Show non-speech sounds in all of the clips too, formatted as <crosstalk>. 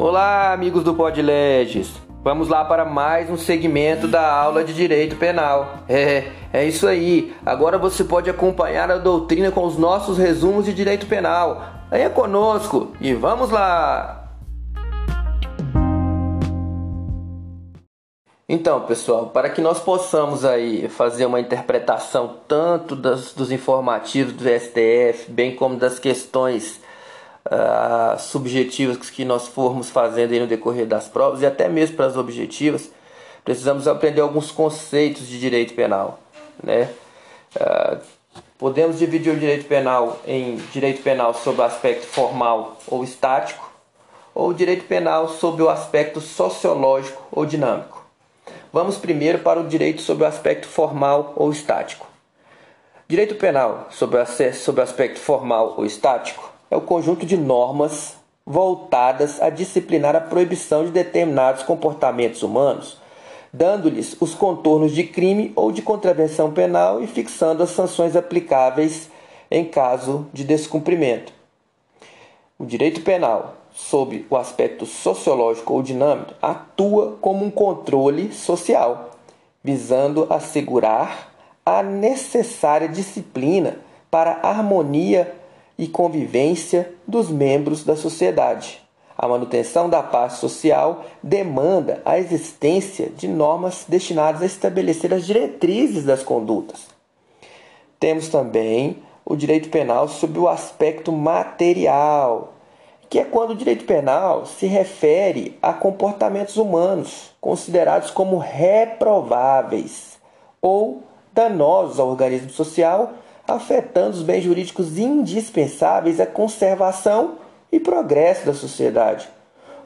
Olá, amigos do Podleges. Vamos lá para mais um segmento da aula de Direito Penal. <laughs> É, é isso aí. Agora você pode acompanhar a doutrina com os nossos resumos de Direito Penal. Venha conosco e vamos lá! Então, pessoal, para que nós possamos aí fazer uma interpretação tanto das, dos informativos do STF, bem como das questões uh, subjetivas que nós formos fazendo no decorrer das provas e até mesmo para as objetivas, precisamos aprender alguns conceitos de direito penal, né? Uh, podemos dividir o direito penal em direito penal sob o aspecto formal ou estático, ou direito penal sob o aspecto sociológico ou dinâmico. Vamos primeiro para o direito sob o aspecto formal ou estático. Direito penal sob o aspecto formal ou estático é o conjunto de normas voltadas a disciplinar a proibição de determinados comportamentos humanos, dando-lhes os contornos de crime ou de contravenção penal e fixando as sanções aplicáveis em caso de descumprimento. O direito penal, sob o aspecto sociológico ou dinâmico, atua como um controle social, visando assegurar a necessária disciplina para a harmonia e convivência dos membros da sociedade. A manutenção da paz social demanda a existência de normas destinadas a estabelecer as diretrizes das condutas. Temos também o direito penal sob o aspecto material, que é quando o direito penal se refere a comportamentos humanos considerados como reprováveis ou danosos ao organismo social afetando os bens jurídicos indispensáveis à conservação e progresso da sociedade.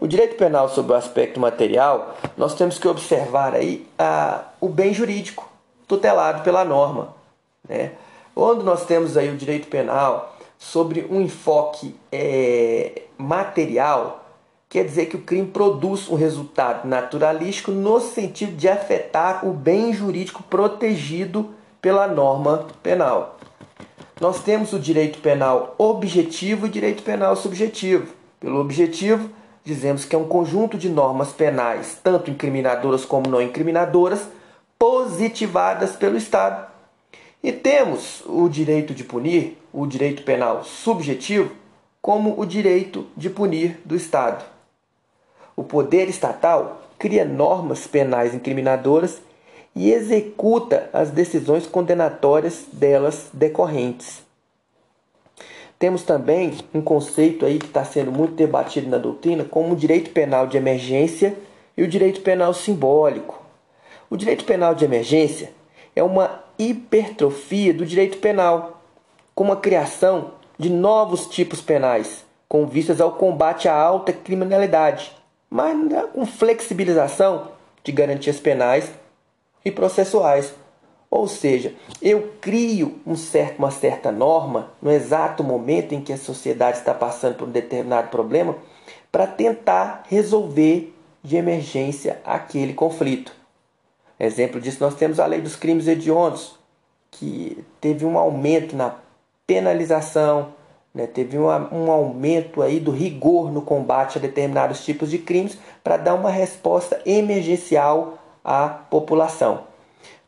O direito penal sobre o aspecto material, nós temos que observar aí a, o bem jurídico tutelado pela norma. Né? Quando nós temos aí o direito penal sobre um enfoque é, material, quer dizer que o crime produz um resultado naturalístico no sentido de afetar o bem jurídico protegido pela norma penal. Nós temos o direito penal objetivo e direito penal subjetivo. Pelo objetivo, dizemos que é um conjunto de normas penais, tanto incriminadoras como não incriminadoras, positivadas pelo Estado. E temos o direito de punir, o direito penal subjetivo, como o direito de punir do Estado. O poder estatal cria normas penais incriminadoras e executa as decisões condenatórias delas decorrentes. Temos também um conceito aí que está sendo muito debatido na doutrina, como o direito penal de emergência e o direito penal simbólico. O direito penal de emergência é uma hipertrofia do direito penal, com a criação de novos tipos penais, com vistas ao combate à alta criminalidade, mas com flexibilização de garantias penais e processuais. Ou seja, eu crio um certo, uma certa norma no exato momento em que a sociedade está passando por um determinado problema para tentar resolver de emergência aquele conflito. Exemplo disso, nós temos a lei dos crimes hediondos, que teve um aumento na penalização, né? teve um, um aumento aí do rigor no combate a determinados tipos de crimes para dar uma resposta emergencial à população.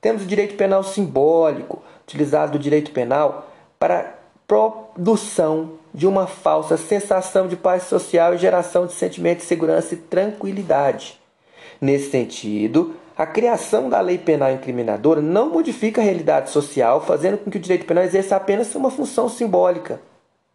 Temos o direito penal simbólico, utilizado do direito penal para produção de uma falsa sensação de paz social e geração de sentimento de segurança e tranquilidade. Nesse sentido, a criação da lei penal incriminadora não modifica a realidade social, fazendo com que o direito penal exerça apenas uma função simbólica.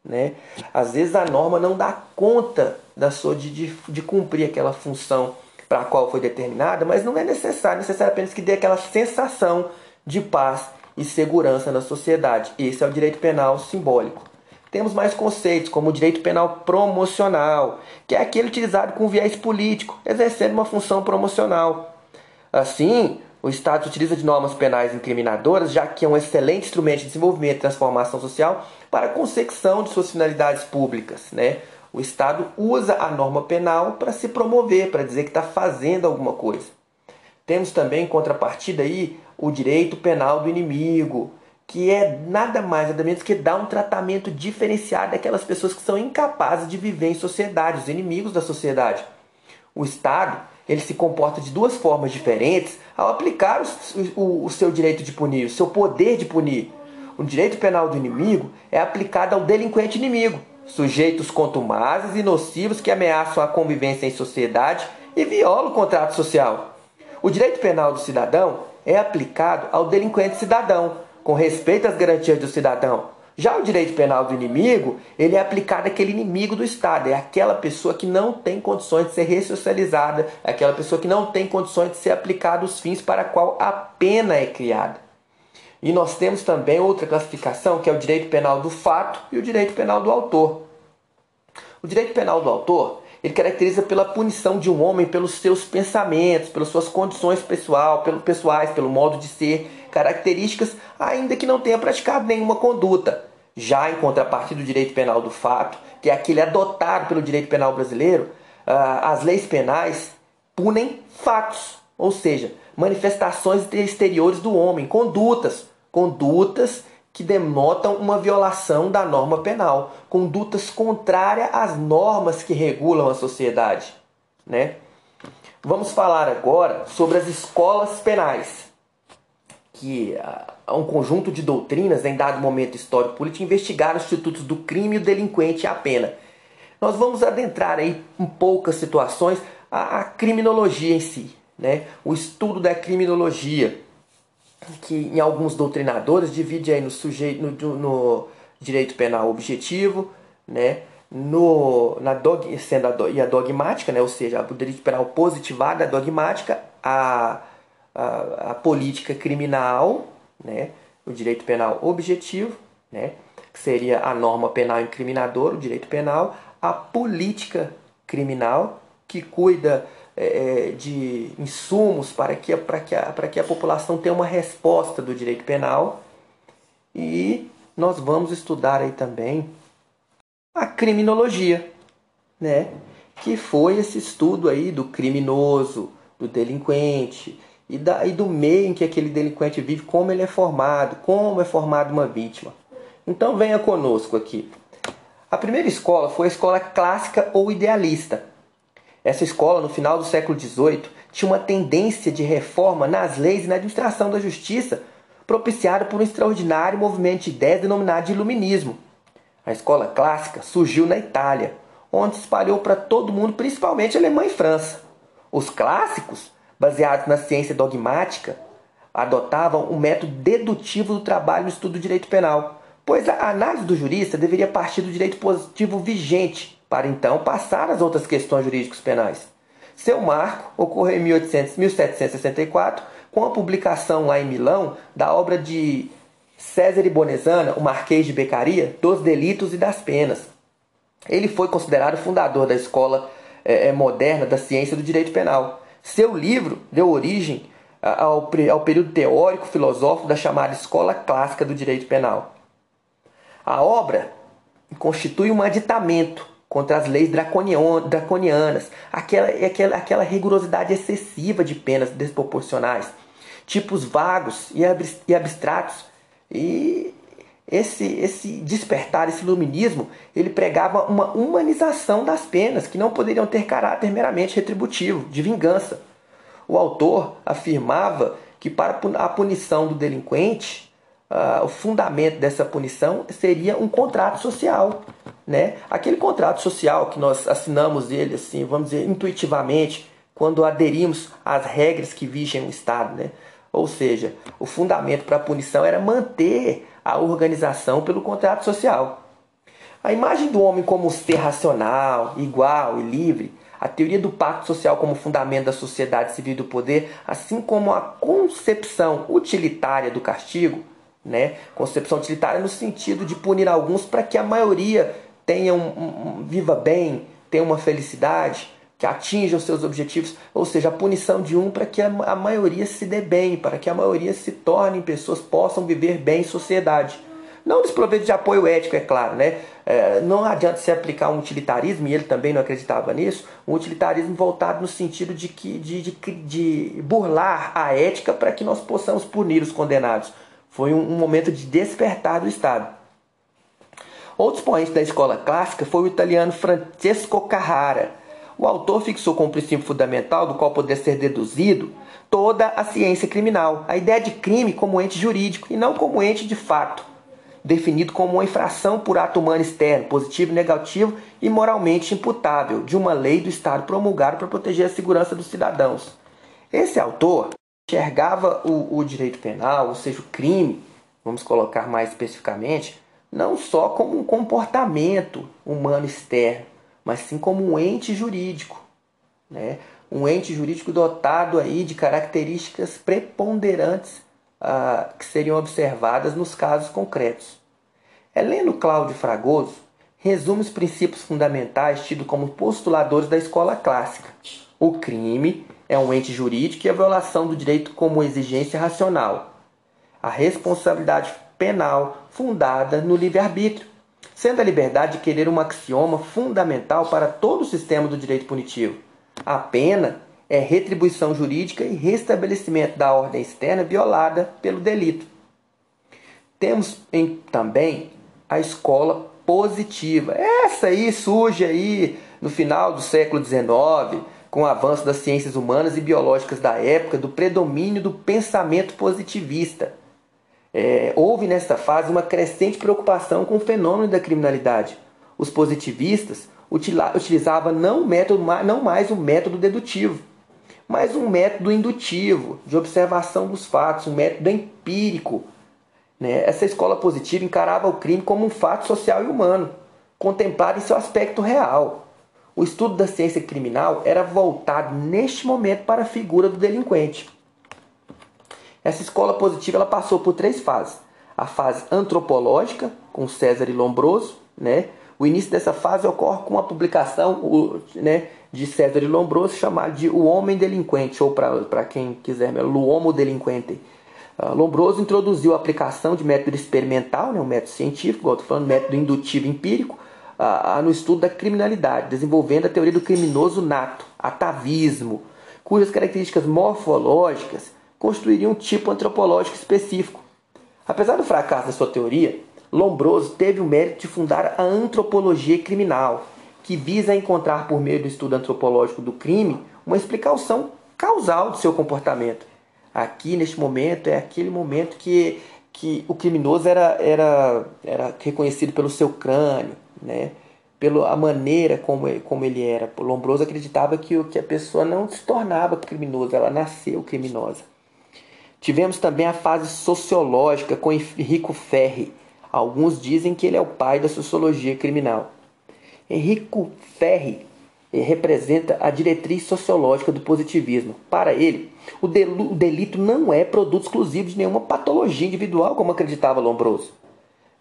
Né? Às vezes a norma não dá conta da sua, de, de, de cumprir aquela função para a qual foi determinada, mas não é necessário, é necessário apenas que dê aquela sensação de paz e segurança na sociedade. Esse é o direito penal simbólico. Temos mais conceitos, como o direito penal promocional, que é aquele utilizado com viés político, exercendo uma função promocional. Assim, o Estado utiliza de normas penais incriminadoras, já que é um excelente instrumento de desenvolvimento e transformação social para a consecução de suas finalidades públicas, né? O Estado usa a norma penal para se promover, para dizer que está fazendo alguma coisa. Temos também, em contrapartida, aí, o direito penal do inimigo, que é nada mais nada menos que dar um tratamento diferenciado daquelas pessoas que são incapazes de viver em sociedade, os inimigos da sociedade. O Estado ele se comporta de duas formas diferentes ao aplicar o, o, o seu direito de punir, o seu poder de punir. O direito penal do inimigo é aplicado ao delinquente inimigo, sujeitos contumazes e nocivos que ameaçam a convivência em sociedade e violam o contrato social. O direito penal do cidadão é aplicado ao delinquente cidadão, com respeito às garantias do cidadão. Já o direito penal do inimigo, ele é aplicado àquele inimigo do Estado, é aquela pessoa que não tem condições de ser ressocializada, é aquela pessoa que não tem condições de ser aplicada os fins para qual a pena é criada. E nós temos também outra classificação, que é o direito penal do fato e o direito penal do autor. O direito penal do autor ele caracteriza pela punição de um homem pelos seus pensamentos, pelas suas condições pessoal, pelo, pessoais, pelo modo de ser, características, ainda que não tenha praticado nenhuma conduta. Já em contrapartida do direito penal do fato, que é aquele adotado pelo direito penal brasileiro, ah, as leis penais punem fatos, ou seja, manifestações exteriores do homem, condutas, condutas que denotam uma violação da norma penal, condutas contrárias às normas que regulam a sociedade, né? Vamos falar agora sobre as escolas penais, que há um conjunto de doutrinas em dado momento histórico político investigaram os institutos do crime, o delinquente e a pena. Nós vamos adentrar aí em poucas situações a criminologia em si, né? O estudo da criminologia que em alguns doutrinadores divide aí no sujeito no, no direito penal objetivo, né? No, na dog, sendo a, do, e a dogmática, né? ou seja, o direito penal positivado, a dogmática, a, a, a política criminal, né? o direito penal objetivo, né? que seria a norma penal incriminadora, o direito penal, a política criminal, que cuida é, é, de insumos para que, para, que a, para que a população tenha uma resposta do direito penal. E nós vamos estudar aí também a criminologia, né? que foi esse estudo aí do criminoso, do delinquente e, da, e do meio em que aquele delinquente vive, como ele é formado, como é formado uma vítima. Então venha conosco aqui. A primeira escola foi a escola clássica ou idealista. Essa escola, no final do século XVIII, tinha uma tendência de reforma nas leis e na administração da justiça, propiciada por um extraordinário movimento de ideias denominado de Iluminismo. A escola clássica surgiu na Itália, onde se espalhou para todo mundo, principalmente Alemanha e França. Os clássicos, baseados na ciência dogmática, adotavam o método dedutivo do trabalho no estudo do direito penal, pois a análise do jurista deveria partir do direito positivo vigente, para então passar às outras questões jurídicas penais. Seu marco ocorreu em 1800, 1764, com a publicação lá em Milão da obra de César Bonesana, o Marquês de Beccaria, dos delitos e das penas. Ele foi considerado fundador da escola é, moderna da ciência do direito penal. Seu livro deu origem ao, ao período teórico filosófico da chamada Escola Clássica do Direito Penal. A obra constitui um aditamento contra as leis draconianas, aquela, aquela, aquela rigorosidade excessiva de penas desproporcionais, tipos vagos e abstratos. E esse, esse despertar, esse iluminismo, ele pregava uma humanização das penas, que não poderiam ter caráter meramente retributivo, de vingança. O autor afirmava que para a punição do delinquente, uh, o fundamento dessa punição seria um contrato social. Né? Aquele contrato social que nós assinamos ele, assim, vamos dizer, intuitivamente, quando aderimos às regras que vigem o Estado. Né? Ou seja, o fundamento para a punição era manter a organização pelo contrato social. A imagem do homem como ser racional, igual e livre, a teoria do pacto social como fundamento da sociedade civil do poder, assim como a concepção utilitária do castigo, né? Concepção utilitária no sentido de punir alguns para que a maioria tenha um, um, viva bem, tenha uma felicidade, que atinja os seus objetivos, ou seja, a punição de um para que a, a maioria se dê bem, para que a maioria se torne pessoas possam viver bem em sociedade. Não desprovido de apoio ético, é claro, né? É, não adianta se aplicar um utilitarismo, e ele também não acreditava nisso, um utilitarismo voltado no sentido de, que, de, de, de burlar a ética para que nós possamos punir os condenados. Foi um, um momento de despertar do Estado. Outro expoente da escola clássica foi o italiano Francesco Carrara, o autor fixou como princípio fundamental do qual poder ser deduzido toda a ciência criminal, a ideia de crime como ente jurídico e não como ente de fato, definido como uma infração por ato humano externo, positivo negativo e moralmente imputável, de uma lei do Estado promulgada para proteger a segurança dos cidadãos. Esse autor enxergava o, o direito penal, ou seja, o crime, vamos colocar mais especificamente, não só como um comportamento humano externo, mas sim como um ente jurídico, né? um ente jurídico dotado aí de características preponderantes ah, que seriam observadas nos casos concretos. Heleno Cláudio Fragoso resume os princípios fundamentais tidos como postuladores da escola clássica. O crime é um ente jurídico e a violação do direito como exigência racional. A responsabilidade penal fundada no livre-arbítrio, sendo a liberdade de querer um axioma fundamental para todo o sistema do direito punitivo. A pena é retribuição jurídica e restabelecimento da ordem externa violada pelo delito. Temos em, também a escola positiva. Essa aí surge aí no final do século XIX, com o avanço das ciências humanas e biológicas da época, do predomínio do pensamento positivista. É, houve nesta fase uma crescente preocupação com o fenômeno da criminalidade. Os positivistas utilizavam não, método, não mais o método dedutivo, mas um método indutivo, de observação dos fatos, um método empírico. Né? Essa escola positiva encarava o crime como um fato social e humano, contemplado em seu aspecto real. O estudo da ciência criminal era voltado neste momento para a figura do delinquente. Essa escola positiva ela passou por três fases. A fase antropológica, com César e Lombroso. Né? O início dessa fase ocorre com a publicação né, de César e Lombroso, chamada de O Homem Delinquente, ou para quem quiser, O Homo Delinquente. Uh, Lombroso introduziu a aplicação de método experimental, né, um método científico, igual estou falando, método indutivo empírico, uh, no estudo da criminalidade, desenvolvendo a teoria do criminoso nato, atavismo, cujas características morfológicas construiriam um tipo antropológico específico. Apesar do fracasso da sua teoria, Lombroso teve o mérito de fundar a antropologia criminal, que visa encontrar por meio do estudo antropológico do crime uma explicação causal de seu comportamento. Aqui, neste momento, é aquele momento que, que o criminoso era, era, era reconhecido pelo seu crânio, né? pela maneira como como ele era. Lombroso acreditava que, que a pessoa não se tornava criminosa, ela nasceu criminosa. Tivemos também a fase sociológica com Henrico Ferri. Alguns dizem que ele é o pai da sociologia criminal. Henrico Ferri representa a diretriz sociológica do positivismo. Para ele, o delito não é produto exclusivo de nenhuma patologia individual, como acreditava Lombroso.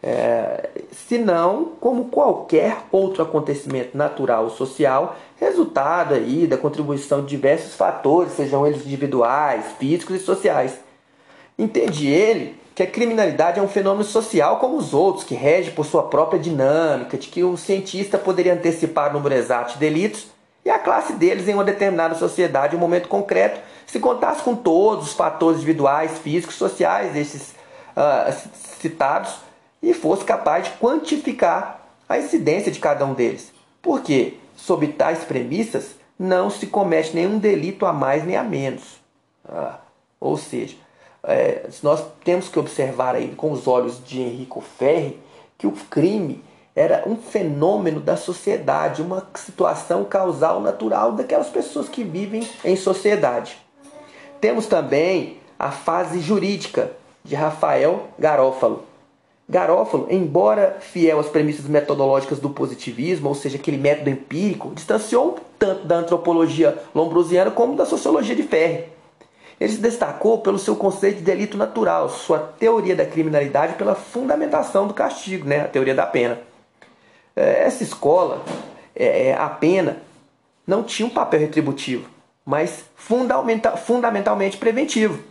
É, senão como qualquer outro acontecimento natural ou social, resultado aí da contribuição de diversos fatores, sejam eles individuais, físicos e sociais, Entende ele que a criminalidade é um fenômeno social como os outros, que rege por sua própria dinâmica, de que o cientista poderia antecipar o número exato de delitos e a classe deles em uma determinada sociedade, em um momento concreto, se contasse com todos os fatores individuais, físicos, sociais desses uh, citados e fosse capaz de quantificar a incidência de cada um deles. Porque, sob tais premissas, não se comete nenhum delito a mais nem a menos. Uh, ou seja, é, nós temos que observar aí com os olhos de Henrico Ferri que o crime era um fenômeno da sociedade, uma situação causal natural daquelas pessoas que vivem em sociedade. Temos também a fase jurídica de Rafael Garófalo. Garófalo, embora fiel às premissas metodológicas do positivismo, ou seja, aquele método empírico, distanciou tanto da antropologia lombrosiana como da sociologia de Ferri. Ele se destacou pelo seu conceito de delito natural, sua teoria da criminalidade pela fundamentação do castigo, né? a teoria da pena. É, essa escola, é, é, a pena, não tinha um papel retributivo, mas fundamental, fundamentalmente preventivo.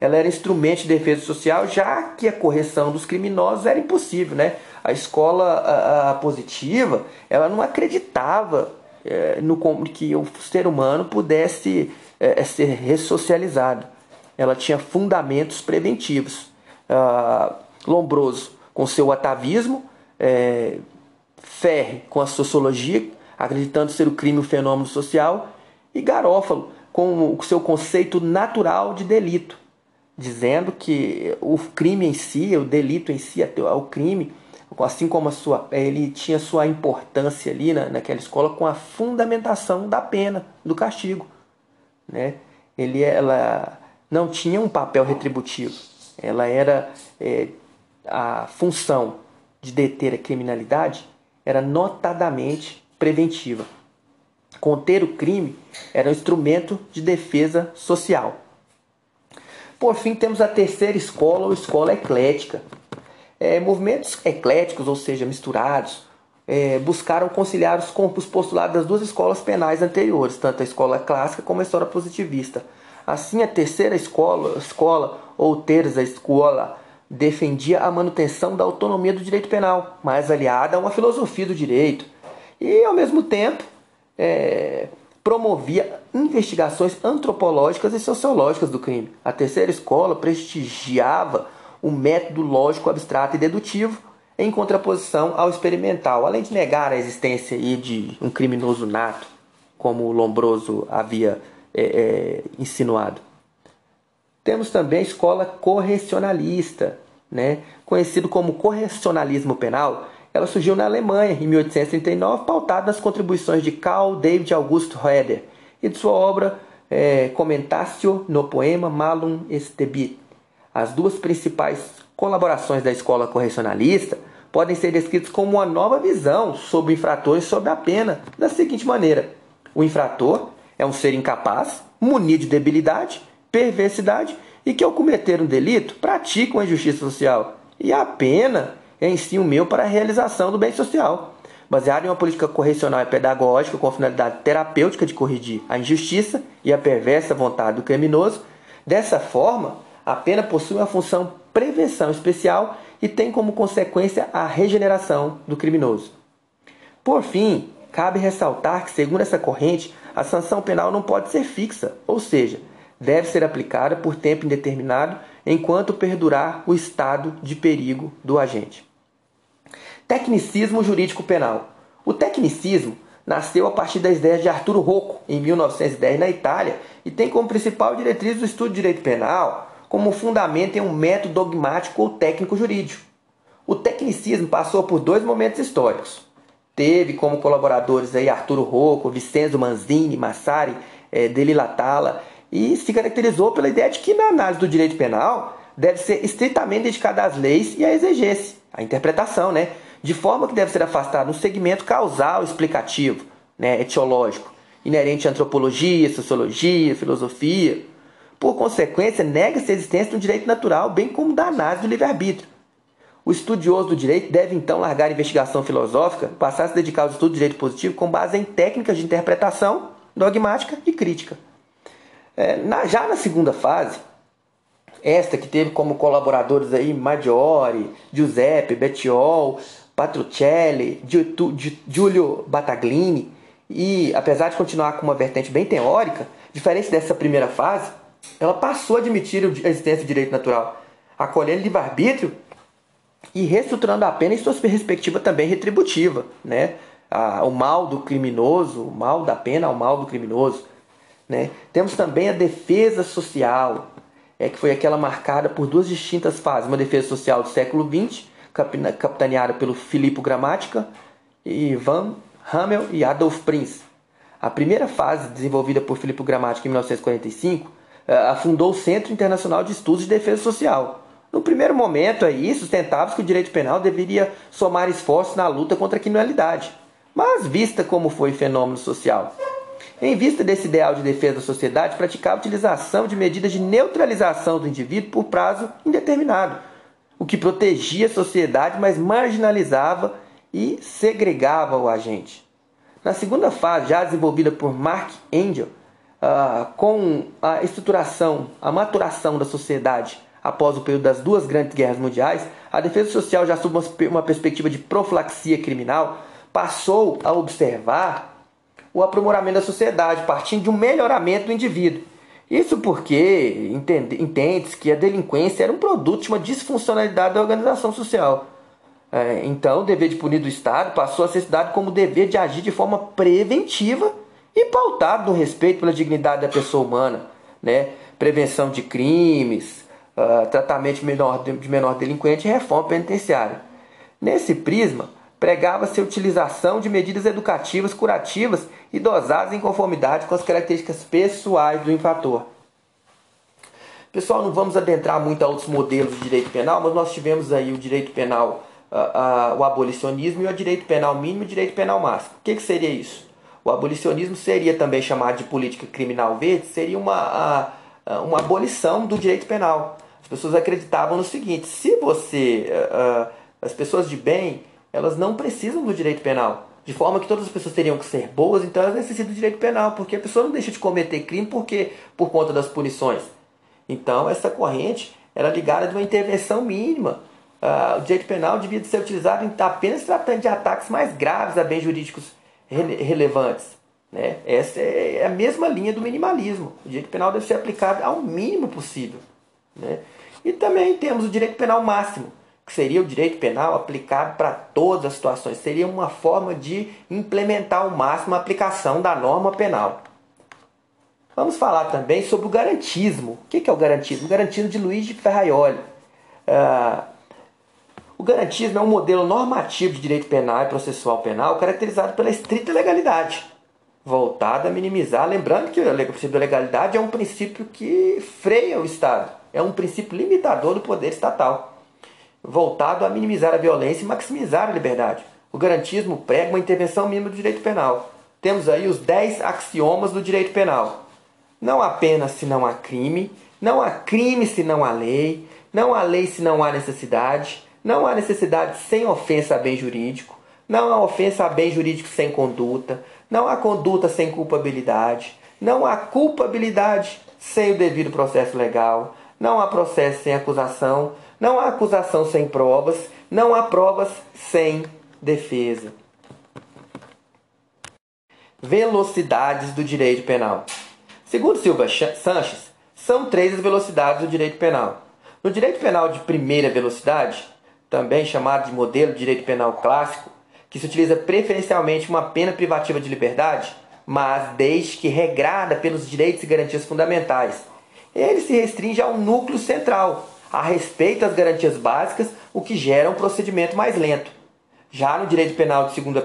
Ela era instrumento de defesa social, já que a correção dos criminosos era impossível. Né? A escola a, a positiva ela não acreditava é, no que o ser humano pudesse é, é, ser ressocializado. Ela tinha fundamentos preventivos. Ah, Lombroso, com seu atavismo, é, Ferre, com a sociologia, acreditando ser o crime um fenômeno social, e Garófalo, com o seu conceito natural de delito, dizendo que o crime em si, o delito em si, o crime, assim como a sua, ele tinha sua importância ali na, naquela escola com a fundamentação da pena, do castigo. Né? Ele, ela não tinha um papel retributivo, ela era é, a função de deter a criminalidade era notadamente preventiva. Conter o crime era um instrumento de defesa social. Por fim, temos a terceira escola, ou escola eclética. É, movimentos ecléticos, ou seja, misturados, é, buscaram conciliar os, os postulados das duas escolas penais anteriores, tanto a escola clássica como a história positivista. Assim, a terceira escola, escola ou terça escola, defendia a manutenção da autonomia do direito penal, mais aliada a uma filosofia do direito, e, ao mesmo tempo, é, promovia investigações antropológicas e sociológicas do crime. A terceira escola prestigiava o método lógico abstrato e dedutivo em contraposição ao experimental, além de negar a existência de um criminoso nato, como o Lombroso havia é, é, insinuado. Temos também a escola correcionalista, né? conhecido como correcionalismo penal. Ela surgiu na Alemanha em 1839, pautada nas contribuições de Carl David August Herder e de sua obra é, Comentatio no poema Malum Estebit. As duas principais colaborações da escola correcionalista podem ser descritas como uma nova visão sobre infratores sobre a pena, da seguinte maneira: o infrator é um ser incapaz, munido de debilidade, perversidade e que, ao cometer um delito, pratica uma injustiça social. E a pena é em si o meio para a realização do bem social. Baseado em uma política correcional e pedagógica com a finalidade terapêutica de corrigir a injustiça e a perversa vontade do criminoso, dessa forma, a pena possui uma função prevenção especial e tem como consequência a regeneração do criminoso. Por fim, cabe ressaltar que, segundo essa corrente, a sanção penal não pode ser fixa, ou seja, deve ser aplicada por tempo indeterminado enquanto perdurar o estado de perigo do agente. Tecnicismo jurídico penal. O tecnicismo nasceu a partir das ideias de Arturo Rocco, em 1910, na Itália, e tem como principal diretriz o estudo de direito penal como fundamento em um método dogmático ou técnico jurídico. O tecnicismo passou por dois momentos históricos. Teve como colaboradores aí Arturo Rocco, Vincenzo Manzini, Massari, eh, Deli Latala e se caracterizou pela ideia de que na análise do direito penal deve ser estritamente dedicada às leis e à exegese, à interpretação, né? de forma que deve ser afastado um segmento causal explicativo, né? etiológico, inerente à antropologia, sociologia, filosofia. Por consequência, nega-se a existência de um direito natural, bem como da análise do livre-arbítrio. O estudioso do direito deve então largar a investigação filosófica, passar a se dedicar ao estudo do direito positivo com base em técnicas de interpretação dogmática e crítica. É, na, já na segunda fase, esta que teve como colaboradores aí Maggiore, Giuseppe, Bettiol, Patruccelli, Giulio Battaglini, e apesar de continuar com uma vertente bem teórica, diferente dessa primeira fase, ela passou a admitir a existência do direito natural, acolhendo livre-arbítrio e reestruturando a pena em sua perspectiva também retributiva, né? o mal do criminoso, o mal da pena ao mal do criminoso. Né? Temos também a defesa social, é que foi aquela marcada por duas distintas fases. Uma defesa social do século XX, capitaneada pelo Filippo Gramática, e Van Hamel e Adolf Prinz. A primeira fase, desenvolvida por Filippo Gramática em 1945, eh, afundou o Centro Internacional de Estudos de Defesa Social. No primeiro momento, aí, sustentava que o direito penal deveria somar esforços na luta contra a criminalidade, mas vista como foi fenômeno social em vista desse ideal de defesa da sociedade, praticava a utilização de medidas de neutralização do indivíduo por prazo indeterminado, o que protegia a sociedade, mas marginalizava e segregava o agente. Na segunda fase, já desenvolvida por Mark Engel, uh, com a estruturação, a maturação da sociedade após o período das duas grandes guerras mundiais, a defesa social, já sob uma perspectiva de profilaxia criminal, passou a observar o aprimoramento da sociedade, partindo de um melhoramento do indivíduo. Isso porque entende-se que a delinquência era um produto de uma disfuncionalidade da organização social. É, então, o dever de punir do Estado passou a ser estudado como dever de agir de forma preventiva e pautado no respeito pela dignidade da pessoa humana, né? prevenção de crimes, uh, tratamento de menor, de menor delinquente e reforma penitenciária. Nesse prisma, pregava-se a utilização de medidas educativas, curativas e dosadas em conformidade com as características pessoais do infrator. Pessoal, não vamos adentrar muito a outros modelos de direito penal, mas nós tivemos aí o direito penal o abolicionismo e o direito penal mínimo e o direito penal máximo. O que, que seria isso? O abolicionismo seria também chamado de política criminal verde, seria uma, a, uma abolição do direito penal. As pessoas acreditavam no seguinte: se você. as pessoas de bem, elas não precisam do direito penal. De forma que todas as pessoas teriam que ser boas, então elas necessitam do direito penal, porque a pessoa não deixa de cometer crime porque, por conta das punições. Então, essa corrente era ligada de uma intervenção mínima uh, o direito penal devia ser utilizado apenas tratando de ataques mais graves a bens jurídicos rele relevantes. Né? Essa é a mesma linha do minimalismo. O direito penal deve ser aplicado ao mínimo possível. Né? E também temos o direito penal máximo, que seria o direito penal aplicado para todas as situações. Seria uma forma de implementar ao máximo a aplicação da norma penal. Vamos falar também sobre o garantismo. O que é o garantismo? O garantismo de Luiz de Ferraioli. Uh, o garantismo é um modelo normativo de direito penal e processual penal caracterizado pela estrita legalidade, voltado a minimizar, lembrando que o princípio da legalidade é um princípio que freia o Estado, é um princípio limitador do poder estatal, voltado a minimizar a violência e maximizar a liberdade. O garantismo prega uma intervenção mínima do direito penal. Temos aí os 10 axiomas do direito penal. Não há pena se não há crime, não há crime se não há lei, não há lei se não há necessidade, não há necessidade sem ofensa a bem jurídico, não há ofensa a bem jurídico sem conduta, não há conduta sem culpabilidade, não há culpabilidade sem o devido processo legal, não há processo sem acusação, não há acusação sem provas, não há provas sem defesa. Velocidades do direito penal. Segundo Silva Sanches, são três as velocidades do direito penal. No direito penal de primeira velocidade, também chamado de modelo de direito penal clássico, que se utiliza preferencialmente uma pena privativa de liberdade, mas desde que regrada pelos direitos e garantias fundamentais. Ele se restringe ao núcleo central, a respeito das garantias básicas, o que gera um procedimento mais lento. Já no direito penal de segunda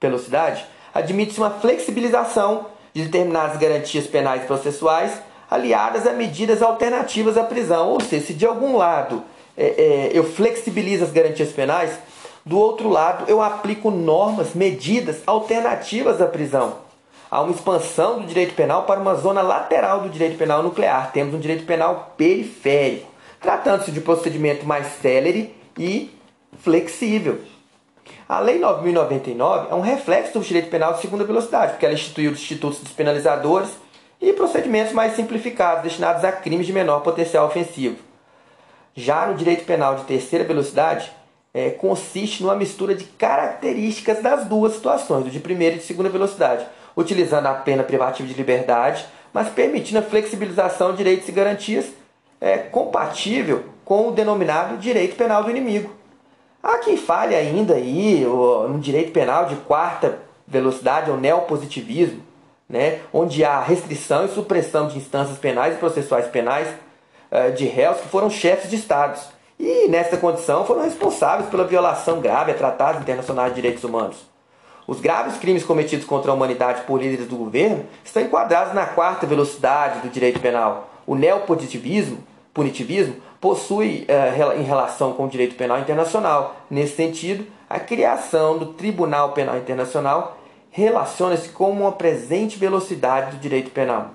velocidade, admite-se uma flexibilização de determinadas garantias penais processuais aliadas a medidas alternativas à prisão, ou seja, se de algum lado é, é, eu flexibilizo as garantias penais, do outro lado eu aplico normas, medidas alternativas à prisão. Há uma expansão do direito penal para uma zona lateral do direito penal nuclear. Temos um direito penal periférico, tratando-se de procedimento mais célere e flexível. A Lei 9.099 é um reflexo do direito penal de segunda velocidade, porque ela instituiu os institutos despenalizadores e procedimentos mais simplificados destinados a crimes de menor potencial ofensivo. Já no direito penal de terceira velocidade, é, consiste numa mistura de características das duas situações, do de primeira e de segunda velocidade, utilizando a pena privativa de liberdade, mas permitindo a flexibilização de direitos e garantias é, compatível com o denominado direito penal do inimigo. Há quem fale ainda aí no direito penal de quarta velocidade, ou neopositivismo, né, onde há restrição e supressão de instâncias penais e processuais penais de réus que foram chefes de estados e, nessa condição, foram responsáveis pela violação grave a tratados internacionais de direitos humanos. Os graves crimes cometidos contra a humanidade por líderes do governo estão enquadrados na quarta velocidade do direito penal. O neopositivismo, punitivismo, possui, eh, em relação com o direito penal internacional, nesse sentido, a criação do Tribunal Penal Internacional relaciona-se com uma presente velocidade do direito penal.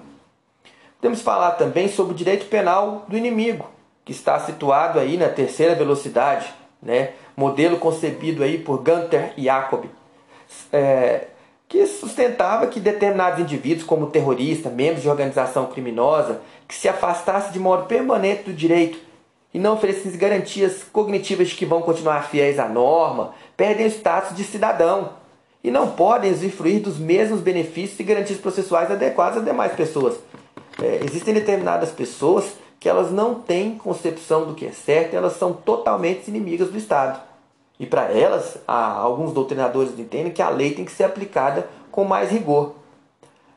Que falar também sobre o direito penal do inimigo, que está situado aí na terceira velocidade, né? modelo concebido aí por Gunther Jacob, é, que sustentava que determinados indivíduos, como terroristas, membros de organização criminosa, que se afastassem de modo permanente do direito e não oferecessem garantias cognitivas de que vão continuar fiéis à norma, perdem o status de cidadão e não podem usufruir dos mesmos benefícios e garantias processuais adequadas às demais pessoas. É, existem determinadas pessoas que elas não têm concepção do que é certo, elas são totalmente inimigas do Estado. E para elas, alguns doutrinadores entendem que a lei tem que ser aplicada com mais rigor.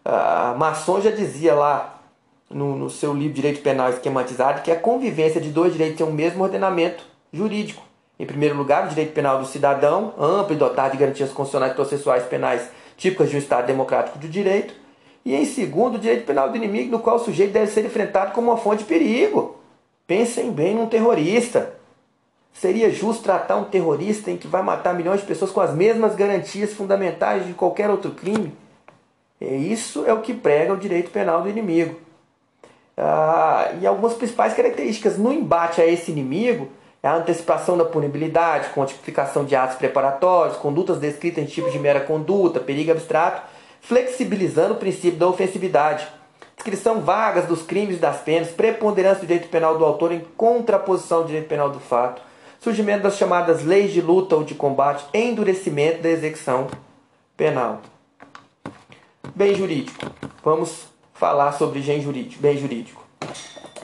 A Masson já dizia lá no, no seu livro Direito Penal Esquematizado que a convivência de dois direitos tem o mesmo ordenamento jurídico. Em primeiro lugar, o direito penal do cidadão, amplo e dotado de garantias constitucionais processuais penais típicas de um Estado democrático de direito. E em segundo, o direito penal do inimigo, no qual o sujeito deve ser enfrentado como uma fonte de perigo. Pensem bem num terrorista. Seria justo tratar um terrorista em que vai matar milhões de pessoas com as mesmas garantias fundamentais de qualquer outro crime? É isso é o que prega o direito penal do inimigo. Ah, e algumas principais características no embate a esse inimigo é a antecipação da punibilidade, quantificação de atos preparatórios, condutas descritas em tipos de mera conduta, perigo abstrato, flexibilizando o princípio da ofensividade, descrição vagas dos crimes e das penas, preponderância do direito penal do autor em contraposição ao direito penal do fato, surgimento das chamadas leis de luta ou de combate, endurecimento da execução penal. Bem jurídico. Vamos falar sobre jurídico. Bem jurídico.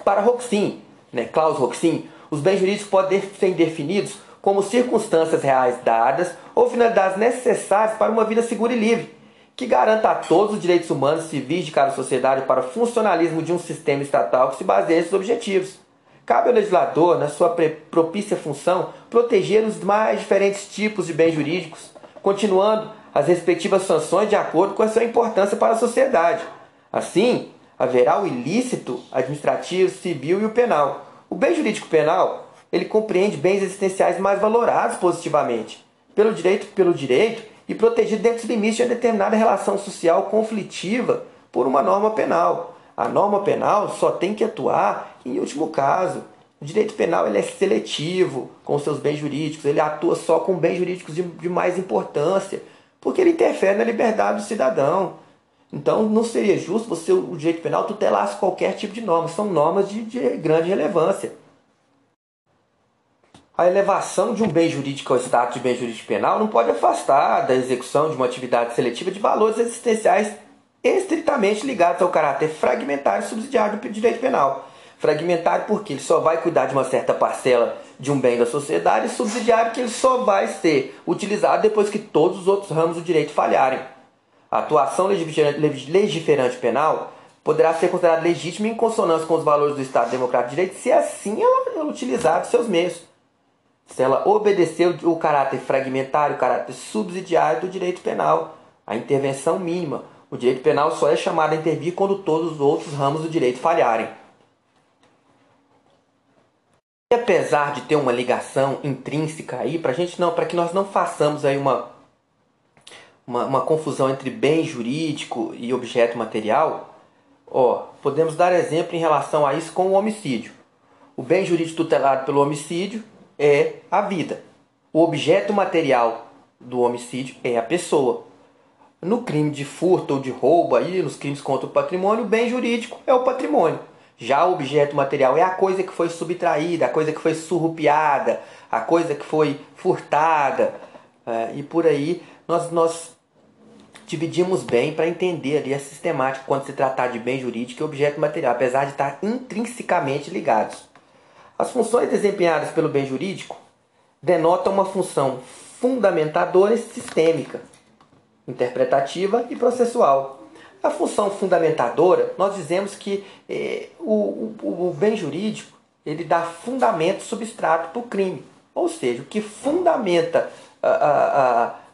Para Roxin, né, Klaus Roxin, os bens jurídicos podem ser definidos como circunstâncias reais dadas ou finalidades necessárias para uma vida segura e livre, que garanta a todos os direitos humanos civis de cada sociedade para o funcionalismo de um sistema estatal que se baseie nesses objetivos. Cabe ao legislador, na sua propícia função, proteger os mais diferentes tipos de bens jurídicos, continuando as respectivas sanções de acordo com a sua importância para a sociedade. Assim, haverá o ilícito administrativo, civil e o penal. O bem jurídico penal, ele compreende bens existenciais mais valorados positivamente, pelo direito pelo direito e protegido dentro dos limites de uma determinada relação social conflitiva por uma norma penal. A norma penal só tem que atuar em último caso. O direito penal ele é seletivo com seus bens jurídicos, ele atua só com bens jurídicos de, de mais importância, porque ele interfere na liberdade do cidadão. Então não seria justo você, o direito penal, tutelasse qualquer tipo de norma. São normas de, de grande relevância. A elevação de um bem jurídico ao status de bem jurídico penal não pode afastar da execução de uma atividade seletiva de valores existenciais estritamente ligados ao caráter fragmentário e subsidiário do direito penal. Fragmentário porque ele só vai cuidar de uma certa parcela de um bem da sociedade e subsidiário que ele só vai ser utilizado depois que todos os outros ramos do direito falharem. A atuação legiferante penal poderá ser considerada legítima em consonância com os valores do Estado Democrático de Direito se assim ela, utilizar seus meios. Se ela obedecer o caráter fragmentário, o caráter subsidiário do direito penal, a intervenção mínima, o direito penal só é chamado a intervir quando todos os outros ramos do direito falharem. E apesar de ter uma ligação intrínseca aí, para gente não, para que nós não façamos aí uma, uma, uma, confusão entre bem jurídico e objeto material, ó, podemos dar exemplo em relação a isso com o homicídio. O bem jurídico tutelado pelo homicídio é a vida. O objeto material do homicídio é a pessoa. No crime de furto ou de roubo, aí, nos crimes contra o patrimônio, o bem jurídico é o patrimônio. Já o objeto material é a coisa que foi subtraída, a coisa que foi surrupiada, a coisa que foi furtada. É, e por aí nós, nós dividimos bem para entender ali a sistemática quando se tratar de bem jurídico e objeto material, apesar de estar intrinsecamente ligados. As funções desempenhadas pelo bem jurídico denotam uma função fundamentadora e sistêmica interpretativa e processual. A função fundamentadora, nós dizemos que eh, o, o, o, bem jurídico ele dá fundamento substrato para o crime. Ou seja, o que fundamenta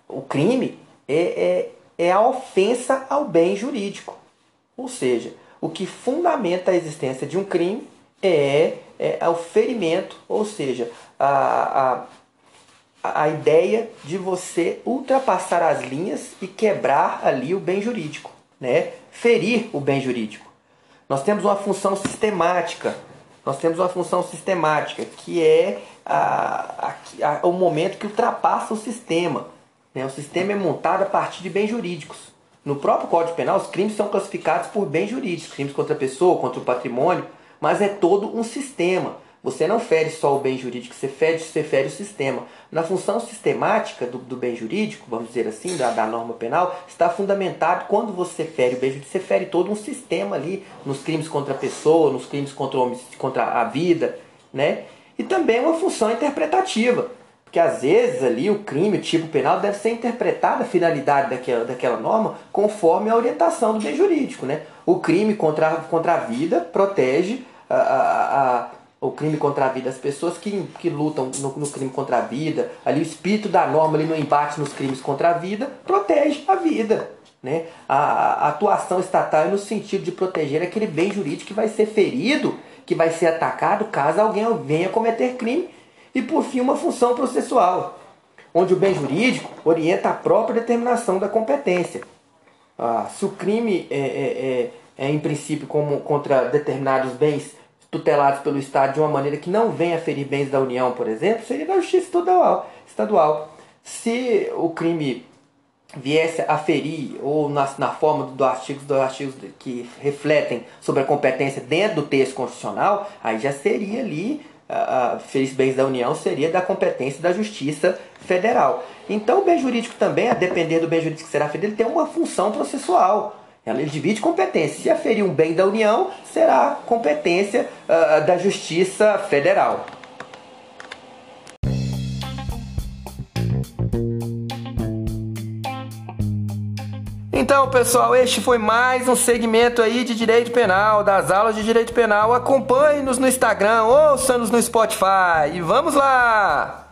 o crime é, é, é a ofensa ao bem jurídico. Ou seja, o que fundamenta a existência de um crime é, é o ferimento, ou seja, a, a a ideia de você ultrapassar as linhas e quebrar ali o bem jurídico, né? ferir o bem jurídico. Nós temos uma função sistemática, nós temos uma função sistemática que é a, a, a, o momento que ultrapassa o sistema. Né? O sistema é montado a partir de bens jurídicos. No próprio Código Penal, os crimes são classificados por bens jurídicos, crimes contra a pessoa, contra o patrimônio, mas é todo um sistema. Você não fere só o bem jurídico, você fere, você fere o sistema. Na função sistemática do, do bem jurídico, vamos dizer assim, da, da, norma penal, está fundamentado quando você fere o bem jurídico, você fere todo um sistema ali, nos crimes contra a pessoa, nos crimes contra, contra a vida, né? E também uma função interpretativa. Porque às vezes ali o crime, o tipo penal, deve ser interpretado a finalidade daquela, daquela norma conforme a orientação do bem jurídico. Né? O crime contra, contra a vida protege a, a, a o crime contra a vida, as pessoas que, que lutam no, no, crime contra a vida, ali o espírito da norma ali no embate nos crimes contra a vida, protege a vida. Né? A, a atuação estatal é no sentido de proteger aquele bem jurídico que vai ser ferido, que vai ser atacado caso alguém venha cometer crime. E por fim, uma função processual, onde o bem jurídico orienta a própria determinação da competência. Ah, se o crime é, é, é, é em princípio como contra determinados bens tutelados pelo Estado de uma maneira que não venha a ferir bens da União, por exemplo, seria da Justiça Estadual. estadual. Se o crime viesse a ferir, ou na, na forma dos artigos, dos artigos que refletem sobre a competência dentro do texto constitucional, aí já seria ali, uh, ferir bens da União, seria da competência da Justiça Federal. Então o bem jurídico também, a depender do bem jurídico que será ferido, ele tem uma função processual. Ela divide competência. Se aferir um bem da União, será competência uh, da Justiça Federal. Então, pessoal, este foi mais um segmento aí de direito penal, das aulas de direito penal. Acompanhe-nos no Instagram, ouça-nos no Spotify e vamos lá!